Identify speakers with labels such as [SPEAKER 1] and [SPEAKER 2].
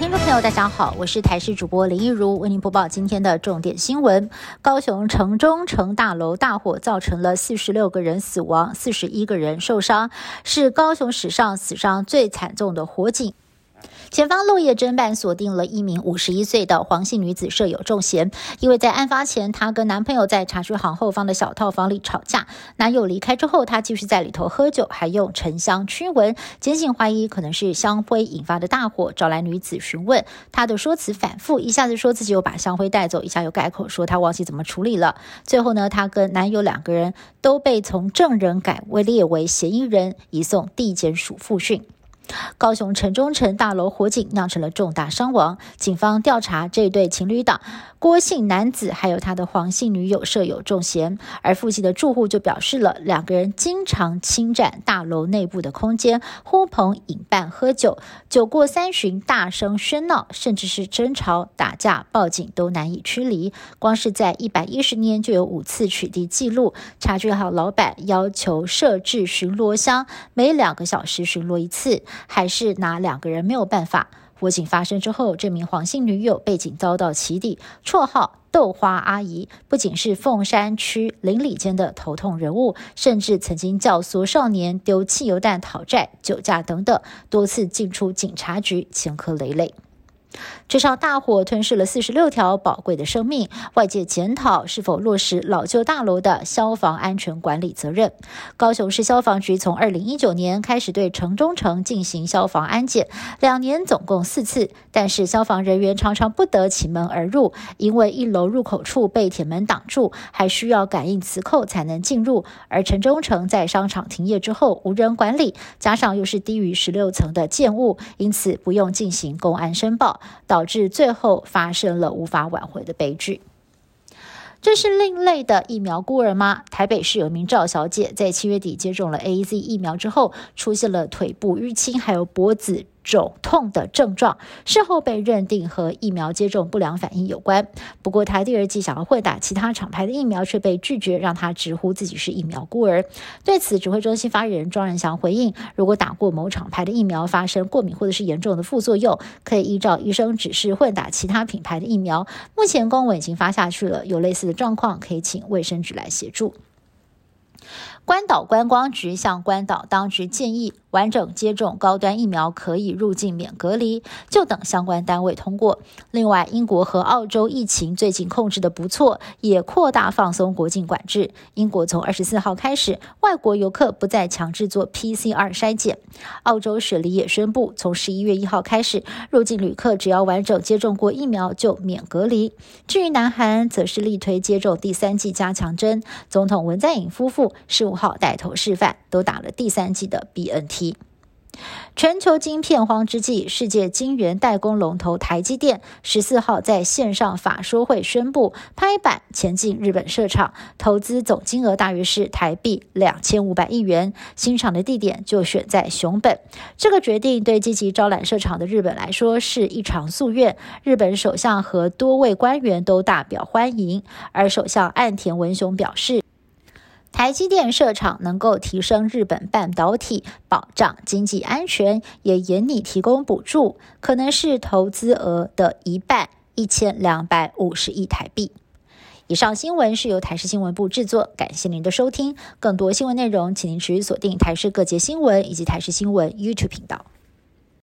[SPEAKER 1] 听众朋友，大家好，我是台视主播林一如，为您播报今天的重点新闻。高雄城中城大楼大火造成了四十六个人死亡，四十一个人受伤，是高雄史上死伤最惨重的火警。前方落叶侦办锁定了一名五十一岁的黄姓女子舍友仲贤，因为在案发前，她跟男朋友在茶水行后方的小套房里吵架，男友离开之后，她继续在里头喝酒，还用沉香驱蚊。警警怀疑可能是香灰引发的大火，找来女子询问，她的说辞反复，一下子说自己有把香灰带走，一下又改口说她忘记怎么处理了。最后呢，她跟男友两个人都被从证人改为列为嫌疑人，移送地检署复讯。高雄城中城大楼火警酿成了重大伤亡，警方调查这对情侣档郭姓男子还有他的黄姓女友设有重嫌，而附近的住户就表示了两个人经常侵占大楼内部的空间，呼朋引伴喝酒，酒过三巡大声喧闹，甚至是争吵打架，报警都难以驱离。光是在一百一十年就有五次取缔记录，察觉好老板要求设置巡逻箱，每两个小时巡逻一次。还是拿两个人没有办法？火警发生之后，这名黄姓女友被警遭到起底，绰号“豆花阿姨”，不仅是凤山区邻里间的头痛人物，甚至曾经教唆少年丢汽油弹讨债、酒驾等等，多次进出警察局，前科累累。这场大火吞噬了四十六条宝贵的生命，外界检讨是否落实老旧大楼的消防安全管理责任。高雄市消防局从二零一九年开始对城中城进行消防安检，两年总共四次，但是消防人员常常不得其门而入，因为一楼入口处被铁门挡住，还需要感应磁扣才能进入。而城中城在商场停业之后无人管理，加上又是低于十六层的建物，因此不用进行公安申报。导致最后发生了无法挽回的悲剧。这是另类的疫苗孤儿吗？台北市有名赵小姐在七月底接种了 A Z 疫苗之后，出现了腿部淤青，还有脖子。肿痛的症状，事后被认定和疫苗接种不良反应有关。不过，他第二季想要混打其他厂牌的疫苗，却被拒绝，让他直呼自己是疫苗孤儿。对此，指挥中心发言人庄仁祥回应：如果打过某厂牌的疫苗发生过敏或者是严重的副作用，可以依照医生指示混打其他品牌的疫苗。目前公文已经发下去了，有类似的状况可以请卫生局来协助。关岛观光局向关岛当局建议，完整接种高端疫苗可以入境免隔离，就等相关单位通过。另外，英国和澳洲疫情最近控制的不错，也扩大放松国境管制。英国从二十四号开始，外国游客不再强制做 PCR 筛检。澳洲雪梨也宣布，从十一月一号开始，入境旅客只要完整接种过疫苗就免隔离。至于南韩，则是力推接种第三剂加强针。总统文在寅夫妇十五。号带头示范，都打了第三剂的 BNT。全球晶片荒之际，世界晶圆代工龙头台积电十四号在线上法说会宣布，拍板前进日本设厂，投资总金额大约是台币两千五百亿元。新厂的地点就选在熊本。这个决定对积极招揽设厂的日本来说是一场夙愿。日本首相和多位官员都大表欢迎，而首相岸田文雄表示。台积电设厂能够提升日本半导体，保障经济安全，也严拟提供补助，可能是投资额的一半，一千两百五十亿台币。以上新闻是由台视新闻部制作，感谢您的收听。更多新闻内容，请您持续锁定台视各节新闻以及台视新闻 YouTube 频道。